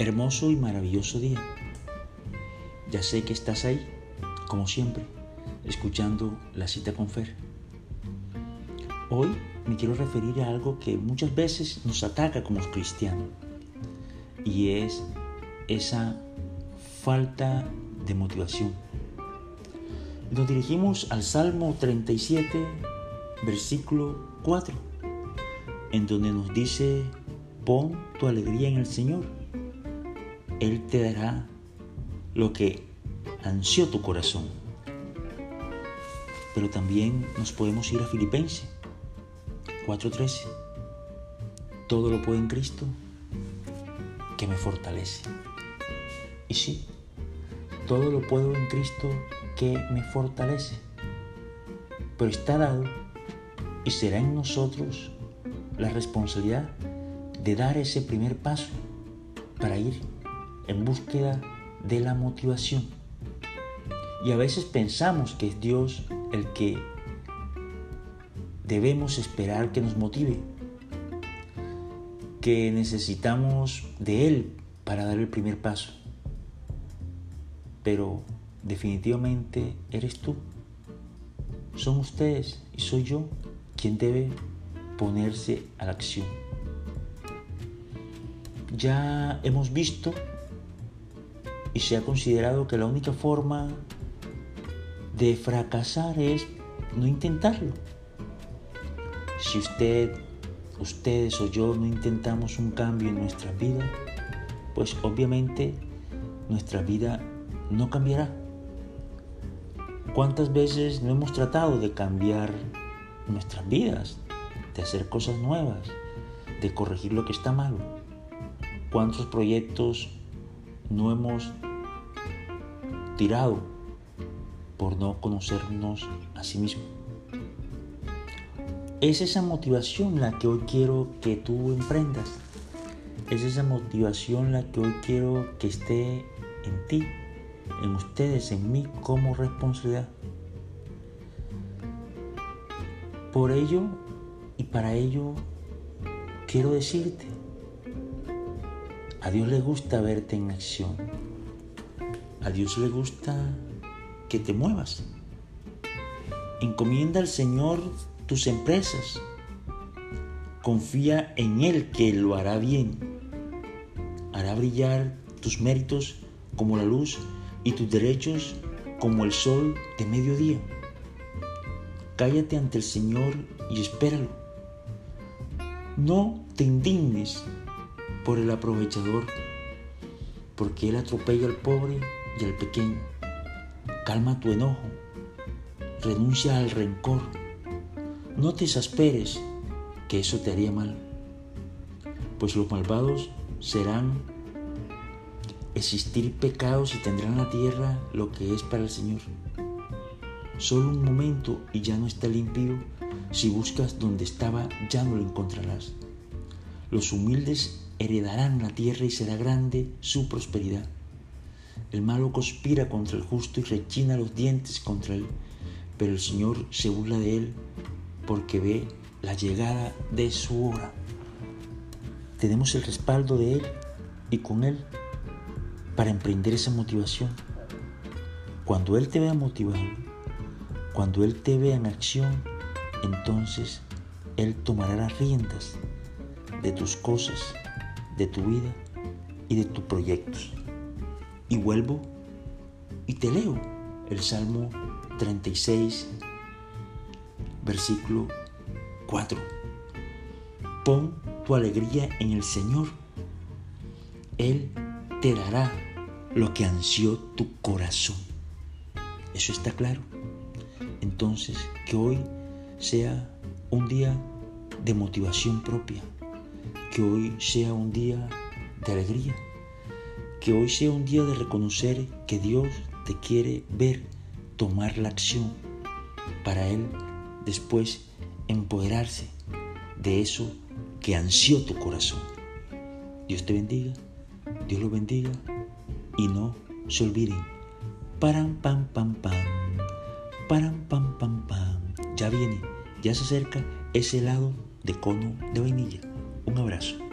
hermoso y maravilloso día. Ya sé que estás ahí, como siempre, escuchando la cita con Fer. Hoy me quiero referir a algo que muchas veces nos ataca como cristianos y es esa falta de motivación. Nos dirigimos al Salmo 37, versículo 4, en donde nos dice, pon tu alegría en el Señor. Él te dará lo que ansió tu corazón. Pero también nos podemos ir a Filipenses 4:13. Todo lo puedo en Cristo que me fortalece. Y sí, todo lo puedo en Cristo que me fortalece. Pero está dado y será en nosotros la responsabilidad de dar ese primer paso para ir en búsqueda de la motivación. Y a veces pensamos que es Dios el que debemos esperar que nos motive, que necesitamos de Él para dar el primer paso. Pero definitivamente eres tú. Son ustedes y soy yo quien debe ponerse a la acción. Ya hemos visto y se ha considerado que la única forma de fracasar es no intentarlo. Si usted, ustedes o yo no intentamos un cambio en nuestra vida, pues obviamente nuestra vida no cambiará. ¿Cuántas veces no hemos tratado de cambiar nuestras vidas, de hacer cosas nuevas, de corregir lo que está malo? ¿Cuántos proyectos no hemos tirado por no conocernos a sí mismos? Es esa motivación la que hoy quiero que tú emprendas. Es esa motivación la que hoy quiero que esté en ti, en ustedes, en mí como responsabilidad. Por ello y para ello quiero decirte, a Dios le gusta verte en acción. A Dios le gusta que te muevas. Encomienda al Señor tus empresas. Confía en Él que lo hará bien. Hará brillar tus méritos como la luz y tus derechos como el sol de mediodía. Cállate ante el Señor y espéralo. No te indignes por el aprovechador, porque Él atropella al pobre al pequeño. Calma tu enojo, renuncia al rencor, no te exasperes, que eso te haría mal, pues los malvados serán existir pecados y tendrán la tierra lo que es para el Señor. Solo un momento y ya no está limpio. Si buscas donde estaba, ya no lo encontrarás. Los humildes heredarán la tierra y será grande su prosperidad. El malo conspira contra el justo y rechina los dientes contra él, pero el Señor se burla de él porque ve la llegada de su hora. Tenemos el respaldo de Él y con Él para emprender esa motivación. Cuando Él te vea motivado, cuando Él te vea en acción, entonces Él tomará las riendas de tus cosas, de tu vida y de tus proyectos. Y vuelvo y te leo el Salmo 36, versículo 4. Pon tu alegría en el Señor. Él te dará lo que ansió tu corazón. Eso está claro. Entonces, que hoy sea un día de motivación propia, que hoy sea un día de alegría, que hoy sea un día de reconocer que Dios te quiere ver tomar la acción para Él después empoderarse de eso que ansió tu corazón. Dios te bendiga, Dios lo bendiga y no se olviden. Param, pam, pam, pam. Param, pam, pam, pam. Ya viene, ya se acerca ese helado de cono de vainilla. Un abrazo.